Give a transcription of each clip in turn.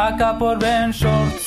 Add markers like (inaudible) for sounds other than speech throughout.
acá por Ben Shorts.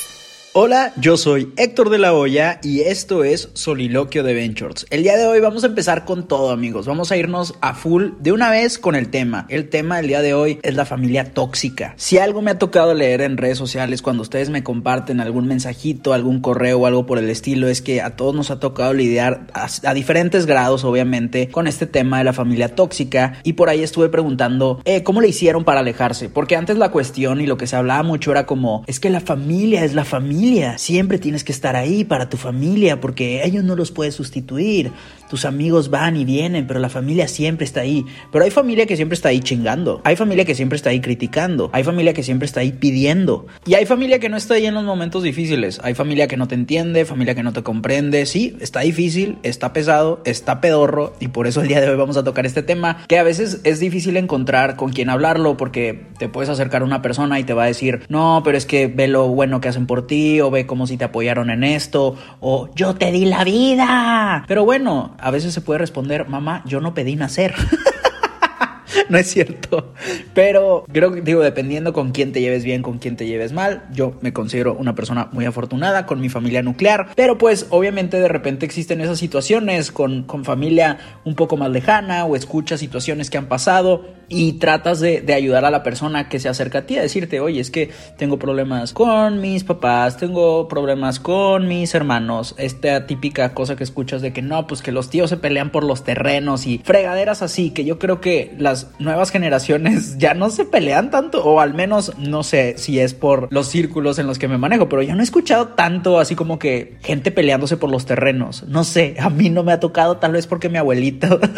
Hola, yo soy Héctor de la Hoya y esto es Soliloquio de Ventures. El día de hoy vamos a empezar con todo, amigos. Vamos a irnos a full de una vez con el tema. El tema del día de hoy es la familia tóxica. Si algo me ha tocado leer en redes sociales cuando ustedes me comparten algún mensajito, algún correo o algo por el estilo, es que a todos nos ha tocado lidiar a, a diferentes grados, obviamente, con este tema de la familia tóxica. Y por ahí estuve preguntando eh, cómo le hicieron para alejarse. Porque antes la cuestión y lo que se hablaba mucho era como, es que la familia es la familia Siempre tienes que estar ahí para tu familia porque ellos no los puedes sustituir. Tus amigos van y vienen, pero la familia siempre está ahí. Pero hay familia que siempre está ahí chingando. Hay familia que siempre está ahí criticando. Hay familia que siempre está ahí pidiendo. Y hay familia que no está ahí en los momentos difíciles. Hay familia que no te entiende, familia que no te comprende. Sí, está difícil, está pesado, está pedorro. Y por eso el día de hoy vamos a tocar este tema que a veces es difícil encontrar con quién hablarlo porque te puedes acercar a una persona y te va a decir, no, pero es que ve lo bueno que hacen por ti o ve como si te apoyaron en esto o yo te di la vida. Pero bueno, a veces se puede responder, mamá, yo no pedí nacer. (laughs) (laughs) no es cierto. Pero creo que, digo, dependiendo con quién te lleves bien, con quién te lleves mal, yo me considero una persona muy afortunada con mi familia nuclear. Pero pues obviamente de repente existen esas situaciones con, con familia un poco más lejana o escuchas situaciones que han pasado y tratas de, de, ayudar a la persona que se acerca a ti a decirte, oye, es que tengo problemas con mis papás, tengo problemas con mis hermanos, esta típica cosa que escuchas de que no, pues que los tíos se pelean por los terrenos y fregaderas así, que yo creo que las nuevas generaciones (laughs) ya no se pelean tanto, o al menos no sé si es por los círculos en los que me manejo, pero yo no he escuchado tanto así como que gente peleándose por los terrenos, no sé, a mí no me ha tocado, tal vez porque mi abuelito... (laughs)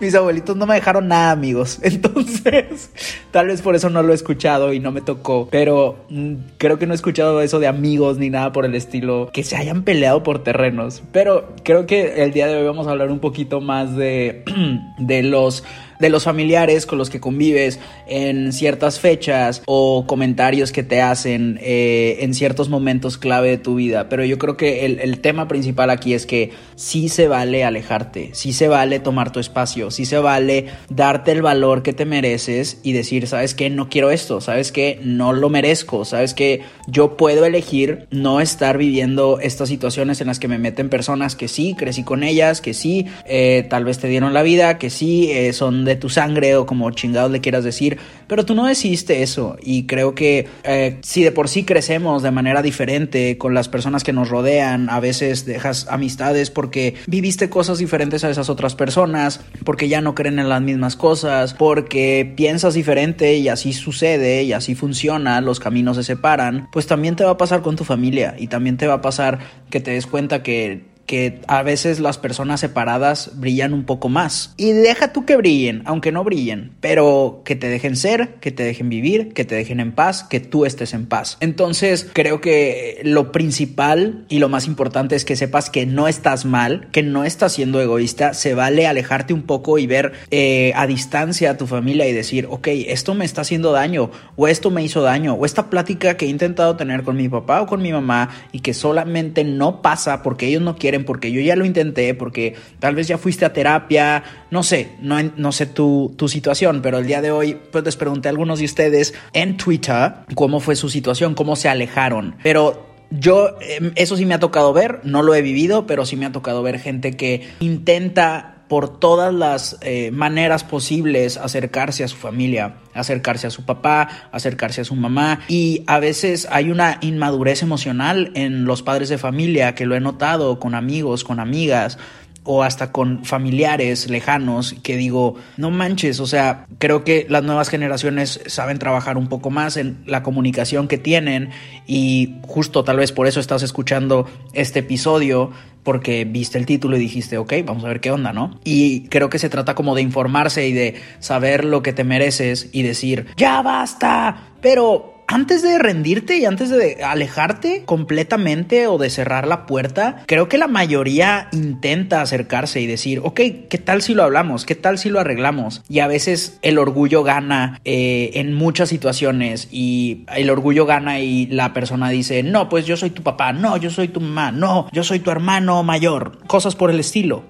Mis abuelitos no me dejaron nada, amigos. (laughs) Entonces, tal vez por eso no lo he escuchado y no me tocó. Pero mmm, creo que no he escuchado eso de amigos ni nada por el estilo que se hayan peleado por terrenos. Pero creo que el día de hoy vamos a hablar un poquito más de, (clears throat) de los de los familiares con los que convives en ciertas fechas o comentarios que te hacen eh, en ciertos momentos clave de tu vida. Pero yo creo que el, el, tema principal aquí es que sí se vale alejarte, sí se vale tomar tu espacio, sí se vale darte el valor que te mereces y decir, sabes que no quiero esto, sabes que no lo merezco, sabes que yo puedo elegir no estar viviendo estas situaciones en las que me meten personas que sí, crecí con ellas, que sí, eh, tal vez te dieron la vida, que sí, eh, son de tu sangre o como chingados le quieras decir, pero tú no decidiste eso y creo que eh, si de por sí crecemos de manera diferente con las personas que nos rodean, a veces dejas amistades porque viviste cosas diferentes a esas otras personas, porque ya no creen en las mismas cosas, porque piensas diferente y así sucede y así funciona, los caminos se separan, pues también te va a pasar con tu familia y también te va a pasar que te des cuenta que que a veces las personas separadas brillan un poco más. Y deja tú que brillen, aunque no brillen, pero que te dejen ser, que te dejen vivir, que te dejen en paz, que tú estés en paz. Entonces creo que lo principal y lo más importante es que sepas que no estás mal, que no estás siendo egoísta, se vale alejarte un poco y ver eh, a distancia a tu familia y decir, ok, esto me está haciendo daño, o esto me hizo daño, o esta plática que he intentado tener con mi papá o con mi mamá y que solamente no pasa porque ellos no quieren porque yo ya lo intenté, porque tal vez ya fuiste a terapia, no sé, no, no sé tu, tu situación, pero el día de hoy pues les pregunté a algunos de ustedes en Twitter cómo fue su situación, cómo se alejaron, pero yo, eso sí me ha tocado ver, no lo he vivido, pero sí me ha tocado ver gente que intenta por todas las eh, maneras posibles acercarse a su familia, acercarse a su papá, acercarse a su mamá. Y a veces hay una inmadurez emocional en los padres de familia que lo he notado con amigos, con amigas o hasta con familiares lejanos que digo, no manches, o sea, creo que las nuevas generaciones saben trabajar un poco más en la comunicación que tienen y justo tal vez por eso estás escuchando este episodio porque viste el título y dijiste, ok, vamos a ver qué onda, ¿no? Y creo que se trata como de informarse y de saber lo que te mereces y decir, ya basta, pero antes de rendirte y antes de alejarte completamente o de cerrar la puerta, creo que la mayoría intenta acercarse y decir, ok, ¿qué tal si lo hablamos? ¿Qué tal si lo arreglamos? Y a veces el orgullo gana eh, en muchas situaciones y el orgullo gana y la persona dice, no, pues yo soy tu papá, no, yo soy tu mamá, no, yo soy tu hermano mayor, cosas por el estilo.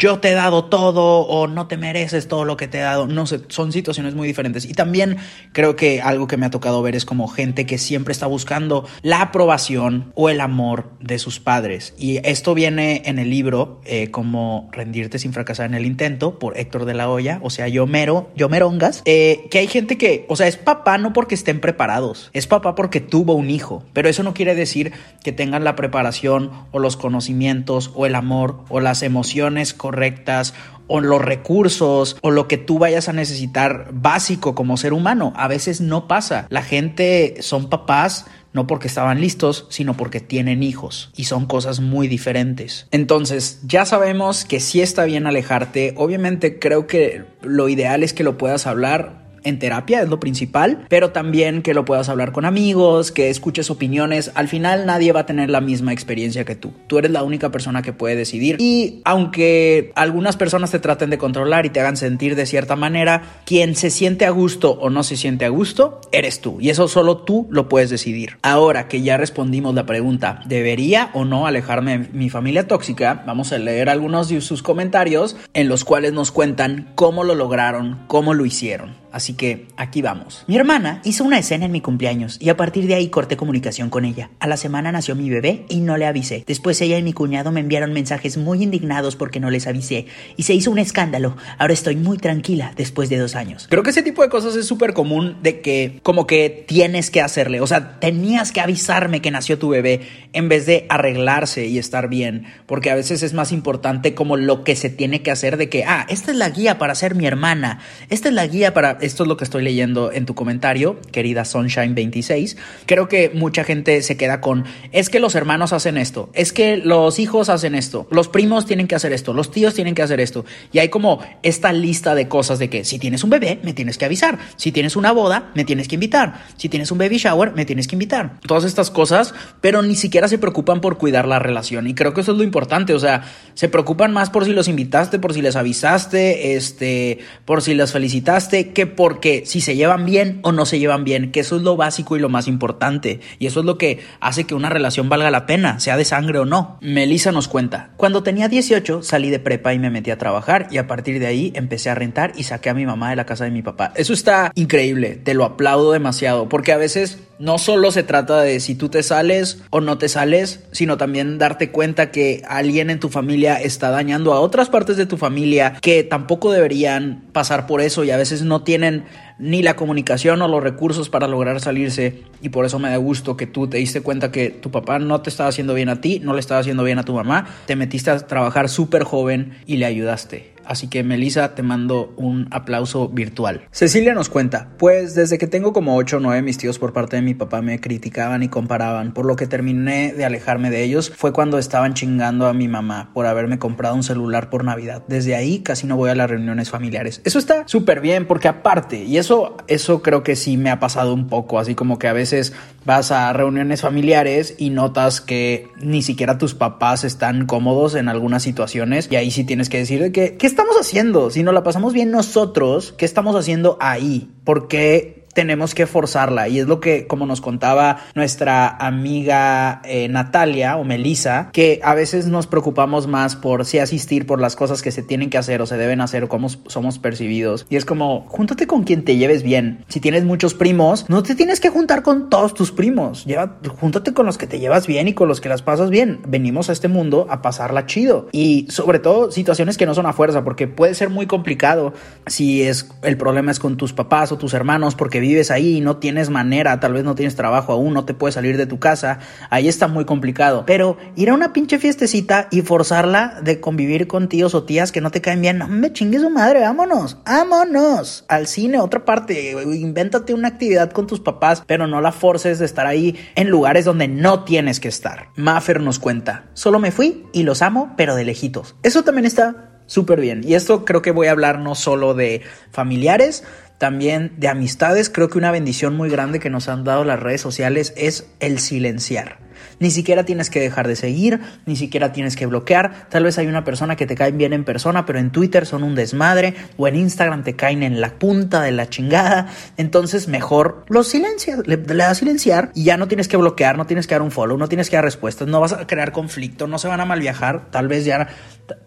Yo te he dado todo o no te mereces todo lo que te he dado. No sé, son situaciones muy diferentes. Y también creo que algo que me ha tocado ver es como gente que siempre está buscando la aprobación o el amor de sus padres. Y esto viene en el libro eh, como Rendirte sin fracasar en el intento por Héctor de la Hoya, o sea, yo mero, yo merongas, eh, que hay gente que, o sea, es papá no porque estén preparados, es papá porque tuvo un hijo, pero eso no quiere decir que tengan la preparación o los conocimientos o el amor o las emociones correctas o los recursos o lo que tú vayas a necesitar básico como ser humano. A veces no pasa. La gente son papás no porque estaban listos, sino porque tienen hijos y son cosas muy diferentes. Entonces, ya sabemos que sí está bien alejarte. Obviamente creo que lo ideal es que lo puedas hablar en terapia, es lo principal, pero también que lo puedas hablar con amigos, que escuches opiniones. Al final nadie va a tener la misma experiencia que tú. Tú eres la única persona que puede decidir. Y aunque algunas personas te traten de controlar y te hagan sentir de cierta manera, quien se siente a gusto o no se siente a gusto, eres tú. Y eso solo tú lo puedes decidir. Ahora que ya respondimos la pregunta, ¿debería o no alejarme de mi familia tóxica? Vamos a leer algunos de sus comentarios en los cuales nos cuentan cómo lo lograron, cómo lo hicieron. Así que aquí vamos. Mi hermana hizo una escena en mi cumpleaños y a partir de ahí corté comunicación con ella. A la semana nació mi bebé y no le avisé. Después ella y mi cuñado me enviaron mensajes muy indignados porque no les avisé y se hizo un escándalo. Ahora estoy muy tranquila después de dos años. Creo que ese tipo de cosas es súper común de que como que tienes que hacerle. O sea, tenías que avisarme que nació tu bebé en vez de arreglarse y estar bien. Porque a veces es más importante como lo que se tiene que hacer de que, ah, esta es la guía para ser mi hermana. Esta es la guía para esto es lo que estoy leyendo en tu comentario, querida Sunshine26. Creo que mucha gente se queda con, es que los hermanos hacen esto, es que los hijos hacen esto, los primos tienen que hacer esto, los tíos tienen que hacer esto. Y hay como esta lista de cosas de que si tienes un bebé, me tienes que avisar. Si tienes una boda, me tienes que invitar. Si tienes un baby shower, me tienes que invitar. Todas estas cosas, pero ni siquiera se preocupan por cuidar la relación. Y creo que eso es lo importante. O sea, se preocupan más por si los invitaste, por si les avisaste, este, por si los felicitaste, porque si se llevan bien o no se llevan bien, que eso es lo básico y lo más importante. Y eso es lo que hace que una relación valga la pena, sea de sangre o no. Melissa nos cuenta, cuando tenía 18 salí de prepa y me metí a trabajar y a partir de ahí empecé a rentar y saqué a mi mamá de la casa de mi papá. Eso está increíble, te lo aplaudo demasiado, porque a veces no solo se trata de si tú te sales o no te sales, sino también darte cuenta que alguien en tu familia está dañando a otras partes de tu familia que tampoco deberían pasar por eso y a veces no tienen ni la comunicación o los recursos para lograr salirse y por eso me da gusto que tú te diste cuenta que tu papá no te estaba haciendo bien a ti, no le estaba haciendo bien a tu mamá, te metiste a trabajar súper joven y le ayudaste. Así que Melissa, te mando un aplauso virtual. Cecilia nos cuenta, pues desde que tengo como 8 o 9 mis tíos por parte de mi papá me criticaban y comparaban, por lo que terminé de alejarme de ellos fue cuando estaban chingando a mi mamá por haberme comprado un celular por Navidad. Desde ahí casi no voy a las reuniones familiares. Eso está súper bien porque aparte, y eso, eso creo que sí me ha pasado un poco, así como que a veces vas a reuniones familiares y notas que ni siquiera tus papás están cómodos en algunas situaciones y ahí sí tienes que decir de que, ¿qué estamos haciendo? Si no la pasamos bien nosotros, ¿qué estamos haciendo ahí? ¿Por qué tenemos que forzarla. Y es lo que como nos contaba nuestra amiga eh, Natalia o Melissa que a veces nos preocupamos más por si asistir por las cosas que se tienen que hacer o se deben hacer o cómo somos percibidos. Y es como júntate con quien te lleves bien. Si tienes muchos primos no te tienes que juntar con todos tus primos. Lleva, júntate con los que te llevas bien y con los que las pasas bien. Venimos a este mundo a pasarla chido. Y sobre todo situaciones que no son a fuerza porque puede ser muy complicado si es el problema es con tus papás o tus hermanos porque vives ahí y no tienes manera, tal vez no tienes trabajo aún, no te puedes salir de tu casa, ahí está muy complicado. Pero ir a una pinche fiestecita y forzarla de convivir con tíos o tías que no te caen bien, no me chingue su madre, vámonos, vámonos al cine, otra parte, invéntate una actividad con tus papás, pero no la forces de estar ahí en lugares donde no tienes que estar. Maffer nos cuenta, solo me fui y los amo, pero de lejitos. Eso también está súper bien. Y esto creo que voy a hablar no solo de familiares, también de amistades. Creo que una bendición muy grande que nos han dado las redes sociales es el silenciar. Ni siquiera tienes que dejar de seguir, ni siquiera tienes que bloquear. Tal vez hay una persona que te cae bien en persona, pero en Twitter son un desmadre o en Instagram te caen en la punta de la chingada. Entonces mejor los silencias, le, le das silenciar y ya no tienes que bloquear, no tienes que dar un follow, no tienes que dar respuestas, no vas a crear conflicto, no se van a mal viajar. Tal vez ya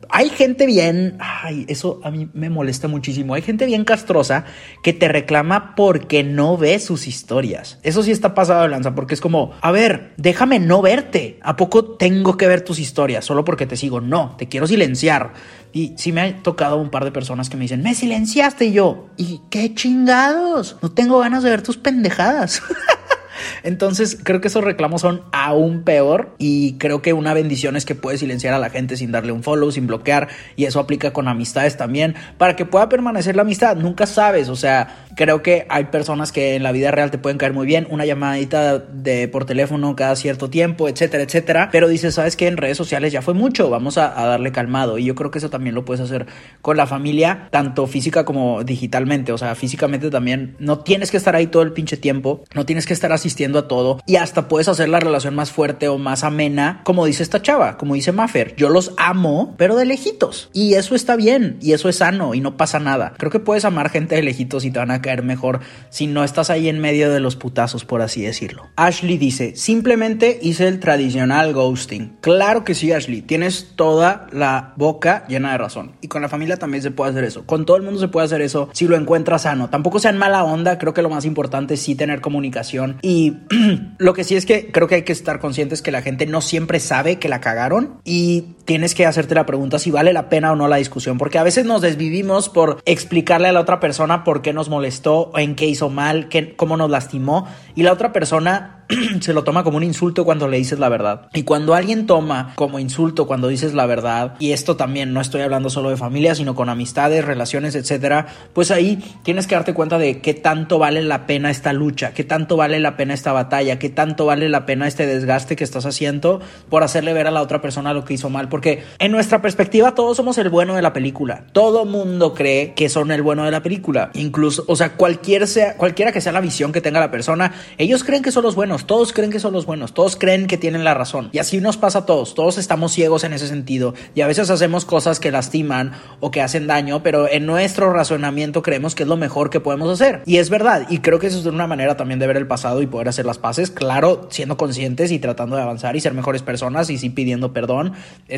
hay gente bien, ay, eso a mí me molesta muchísimo. Hay gente bien castrosa que te reclama porque no ve sus historias. Eso sí está pasado de lanza, porque es como, a ver, déjame no verte. ¿A poco tengo que ver tus historias solo porque te sigo? No, te quiero silenciar. Y sí me ha tocado un par de personas que me dicen, me silenciaste y yo. ¿Y qué chingados? No tengo ganas de ver tus pendejadas. (laughs) Entonces creo que esos reclamos son aún peor y creo que una bendición es que puedes silenciar a la gente sin darle un follow, sin bloquear y eso aplica con amistades también para que pueda permanecer la amistad. Nunca sabes, o sea, creo que hay personas que en la vida real te pueden caer muy bien, una llamadita de por teléfono cada cierto tiempo, etcétera, etcétera, pero dices, sabes que en redes sociales ya fue mucho, vamos a, a darle calmado y yo creo que eso también lo puedes hacer con la familia, tanto física como digitalmente, o sea, físicamente también no tienes que estar ahí todo el pinche tiempo, no tienes que estar asistiendo a todo y hasta puedes hacer la relación más fuerte o más amena, como dice esta chava, como dice Maffer. Yo los amo, pero de lejitos. Y eso está bien y eso es sano y no pasa nada. Creo que puedes amar gente de lejitos y te van a caer mejor si no estás ahí en medio de los putazos, por así decirlo. Ashley dice, simplemente hice el tradicional ghosting. Claro que sí, Ashley, tienes toda la boca llena de razón. Y con la familia también se puede hacer eso. Con todo el mundo se puede hacer eso si lo encuentras sano. Tampoco sean mala onda, creo que lo más importante es sí tener comunicación y (clears throat) lo que sí es que creo que hay que estar conscientes que la gente no siempre sabe que la cagaron. Y tienes que hacerte la pregunta si vale la pena o no la discusión, porque a veces nos desvivimos por explicarle a la otra persona por qué nos molestó, en qué hizo mal, qué, cómo nos lastimó y la otra persona (clears throat) se lo toma como un insulto cuando le dices la verdad. Y cuando alguien toma como insulto cuando dices la verdad, y esto también no estoy hablando solo de familia, sino con amistades, relaciones, etcétera, pues ahí tienes que darte cuenta de qué tanto vale la pena esta lucha, qué tanto vale la pena esta batalla, qué tanto vale la pena este desgaste que estás haciendo por hacerle ver a la otra persona lo que hizo mal. Porque en nuestra perspectiva todos somos el bueno de la película. Todo mundo cree que son el bueno de la película. Incluso, o sea, cualquier sea, cualquiera que sea la visión que tenga la persona, ellos creen que son los buenos todos creen que son los buenos, todos creen que tienen la razón. Y así nos pasa a todos, todos estamos ciegos en ese sentido. Y a veces hacemos cosas que lastiman o que hacen daño, pero en nuestro razonamiento creemos que es lo mejor que podemos hacer. Y es verdad, y creo que eso es una manera también de ver el pasado y poder hacer las paces, claro, siendo conscientes y tratando de avanzar y ser mejores personas y sí pidiendo perdón,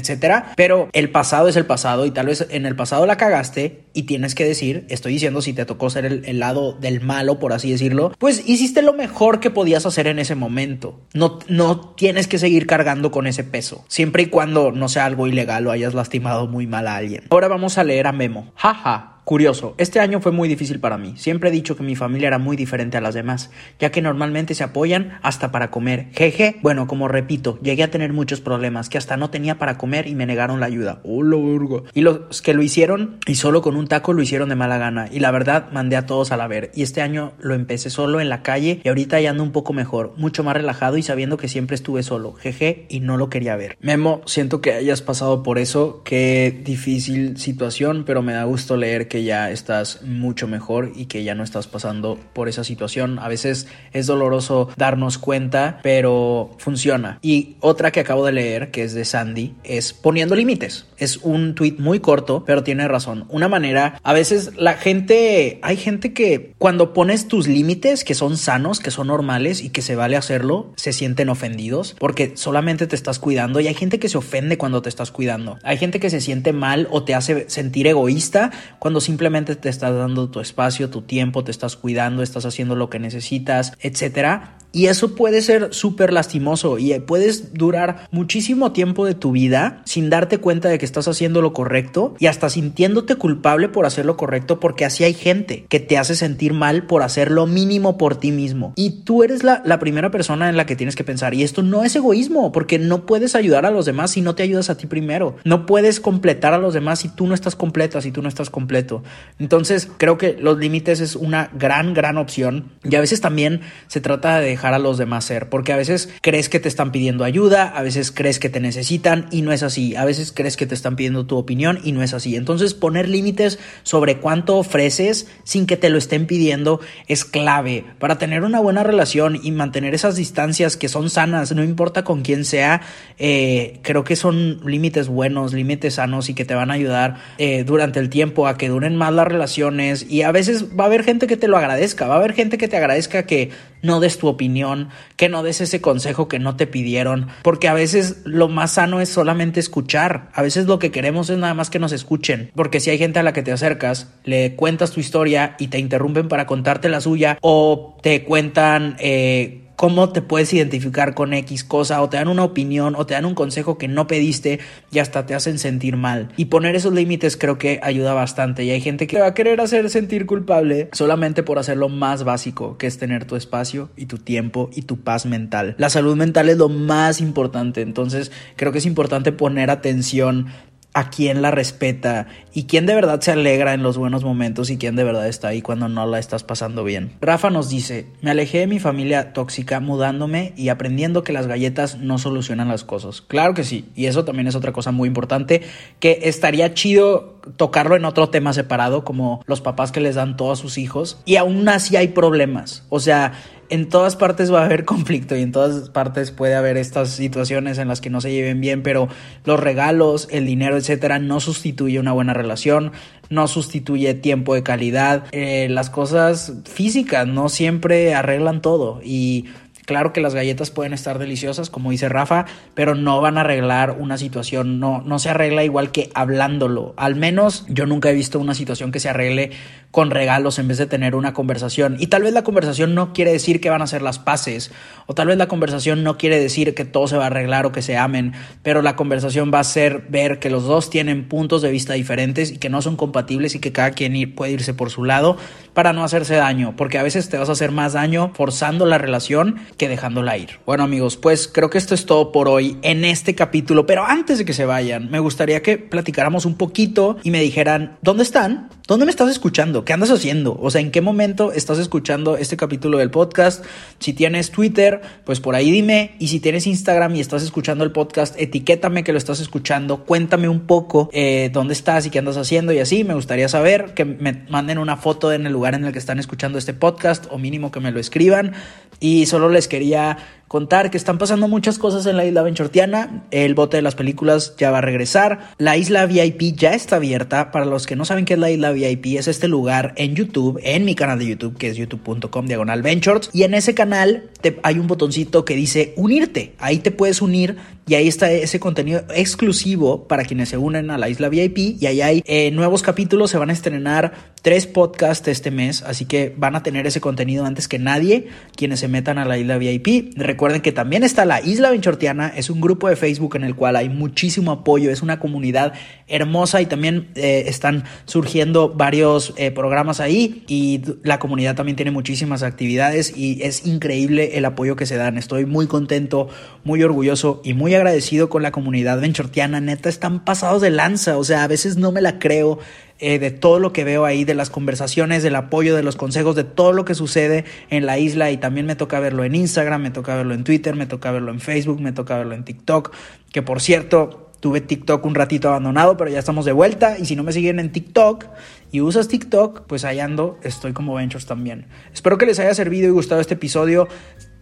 etcétera. Pero el pasado es el pasado y tal vez en el pasado la cagaste y tienes que decir, estoy diciendo si te tocó ser el, lado del malo, por así decirlo, pues hiciste lo mejor que podías hacer en ese momento. No, no tienes que seguir cargando con ese peso, siempre y cuando no sea algo ilegal o hayas lastimado muy mal a alguien. Ahora vamos a leer a Memo. Jaja. Curioso, este año fue muy difícil para mí. Siempre he dicho que mi familia era muy diferente a las demás, ya que normalmente se apoyan hasta para comer. Jeje, bueno, como repito, llegué a tener muchos problemas que hasta no tenía para comer y me negaron la ayuda. ¡Hola, verga! Y los que lo hicieron y solo con un taco lo hicieron de mala gana. Y la verdad, mandé a todos a la ver. Y este año lo empecé solo en la calle y ahorita ya ando un poco mejor, mucho más relajado y sabiendo que siempre estuve solo. Jeje, y no lo quería ver. Memo, siento que hayas pasado por eso. Qué difícil situación, pero me da gusto leer que que ya estás mucho mejor y que ya no estás pasando por esa situación. A veces es doloroso darnos cuenta, pero funciona. Y otra que acabo de leer, que es de Sandy, es poniendo límites. Es un tweet muy corto, pero tiene razón. Una manera, a veces la gente, hay gente que cuando pones tus límites, que son sanos, que son normales y que se vale hacerlo, se sienten ofendidos porque solamente te estás cuidando y hay gente que se ofende cuando te estás cuidando. Hay gente que se siente mal o te hace sentir egoísta cuando simplemente te estás dando tu espacio, tu tiempo, te estás cuidando, estás haciendo lo que necesitas, etcétera. Y eso puede ser súper lastimoso y puedes durar muchísimo tiempo de tu vida sin darte cuenta de que estás haciendo lo correcto y hasta sintiéndote culpable por hacer lo correcto porque así hay gente que te hace sentir mal por hacer lo mínimo por ti mismo. Y tú eres la, la primera persona en la que tienes que pensar. Y esto no es egoísmo porque no puedes ayudar a los demás si no te ayudas a ti primero. No puedes completar a los demás si tú no estás completa, si tú no estás completo. Entonces creo que los límites es una gran, gran opción. Y a veces también se trata de dejar a los demás ser, porque a veces crees que te están pidiendo ayuda, a veces crees que te necesitan y no es así, a veces crees que te están pidiendo tu opinión y no es así. Entonces poner límites sobre cuánto ofreces sin que te lo estén pidiendo es clave. Para tener una buena relación y mantener esas distancias que son sanas, no importa con quién sea, eh, creo que son límites buenos, límites sanos y que te van a ayudar eh, durante el tiempo a que duren más las relaciones. Y a veces va a haber gente que te lo agradezca, va a haber gente que te agradezca que no des tu opinión, que no des ese consejo que no te pidieron, porque a veces lo más sano es solamente escuchar, a veces lo que queremos es nada más que nos escuchen, porque si hay gente a la que te acercas, le cuentas tu historia y te interrumpen para contarte la suya o te cuentan... Eh, cómo te puedes identificar con X cosa o te dan una opinión o te dan un consejo que no pediste y hasta te hacen sentir mal. Y poner esos límites creo que ayuda bastante y hay gente que va a querer hacer sentir culpable solamente por hacer lo más básico, que es tener tu espacio y tu tiempo y tu paz mental. La salud mental es lo más importante, entonces creo que es importante poner atención a quién la respeta y quién de verdad se alegra en los buenos momentos y quién de verdad está ahí cuando no la estás pasando bien. Rafa nos dice, me alejé de mi familia tóxica mudándome y aprendiendo que las galletas no solucionan las cosas. Claro que sí, y eso también es otra cosa muy importante que estaría chido tocarlo en otro tema separado como los papás que les dan todo a sus hijos y aún así hay problemas. O sea, en todas partes va a haber (laughs) conflicto y en todas partes puede haber estas situaciones en las que no se lleven bien, pero los regalos, el dinero, etcétera, no sustituye una buena relación, no sustituye tiempo de calidad, eh, las cosas físicas no siempre arreglan todo y Claro que las galletas pueden estar deliciosas, como dice Rafa, pero no van a arreglar una situación, no, no se arregla igual que hablándolo. Al menos yo nunca he visto una situación que se arregle con regalos en vez de tener una conversación. Y tal vez la conversación no quiere decir que van a ser las paces, o tal vez la conversación no quiere decir que todo se va a arreglar o que se amen, pero la conversación va a ser ver que los dos tienen puntos de vista diferentes y que no son compatibles y que cada quien puede irse por su lado para no hacerse daño, porque a veces te vas a hacer más daño forzando la relación que dejándola ir. Bueno amigos, pues creo que esto es todo por hoy en este capítulo, pero antes de que se vayan, me gustaría que platicáramos un poquito y me dijeran, ¿dónde están? ¿Dónde me estás escuchando? ¿Qué andas haciendo? O sea, ¿en qué momento estás escuchando este capítulo del podcast? Si tienes Twitter, pues por ahí dime. Y si tienes Instagram y estás escuchando el podcast, etiquétame que lo estás escuchando. Cuéntame un poco eh, dónde estás y qué andas haciendo y así. Me gustaría saber que me manden una foto en el lugar en el que están escuchando este podcast o mínimo que me lo escriban. Y solo les quería contar que están pasando muchas cosas en la isla Benchortiana. El bote de las películas ya va a regresar. La isla VIP ya está abierta. Para los que no saben qué es la isla VIP, es este lugar en YouTube, en mi canal de YouTube, que es youtube.com diagonal Ventures. Y en ese canal hay un botoncito que dice unirte. Ahí te puedes unir y ahí está ese contenido exclusivo para quienes se unen a la isla VIP. Y ahí hay eh, nuevos capítulos. Se van a estrenar tres podcasts este mes. Así que van a tener ese contenido antes que nadie quienes se metan a la isla VIP. Recuerden que también está la Isla Benchortiana. Es un grupo de Facebook en el cual hay muchísimo apoyo. Es una comunidad hermosa y también eh, están surgiendo varios eh, programas ahí. Y la comunidad también tiene muchísimas actividades y es increíble el apoyo que se dan. Estoy muy contento, muy orgulloso y muy agradecido con la comunidad benchortiana. Neta, están pasados de lanza. O sea, a veces no me la creo. Eh, de todo lo que veo ahí, de las conversaciones, del apoyo, de los consejos, de todo lo que sucede en la isla y también me toca verlo en Instagram, me toca verlo en Twitter, me toca verlo en Facebook, me toca verlo en TikTok, que por cierto, Tuve TikTok un ratito abandonado, pero ya estamos de vuelta. Y si no me siguen en TikTok y usas TikTok, pues ahí ando, estoy como Ventures también. Espero que les haya servido y gustado este episodio.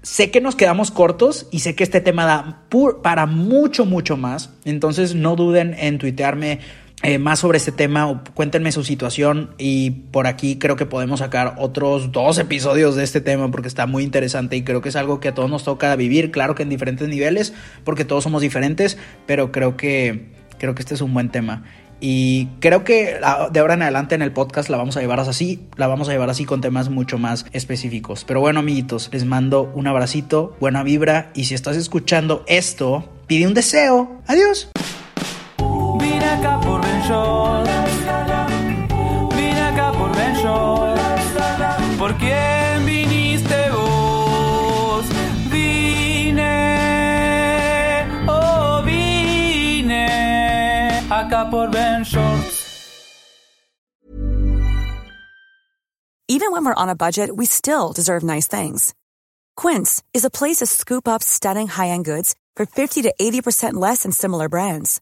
Sé que nos quedamos cortos y sé que este tema da para mucho, mucho más. Entonces no duden en tuitearme eh, más sobre este tema o cuéntenme su situación y por aquí creo que podemos sacar otros dos episodios de este tema porque está muy interesante y creo que es algo que a todos nos toca vivir, claro que en diferentes niveles porque todos somos diferentes, pero creo que creo que este es un buen tema. Y creo que de ahora en adelante en el podcast la vamos a llevar así, la vamos a llevar así con temas mucho más específicos. Pero bueno, amiguitos, les mando un abracito, buena vibra y si estás escuchando esto, pide un deseo. Adiós. Vine acá por por Ben ¿Por quién viniste vos? Vine, oh vine acá por Even when we're on a budget, we still deserve nice things. Quince is a place to scoop up stunning high-end goods for 50 to 80% less than similar brands.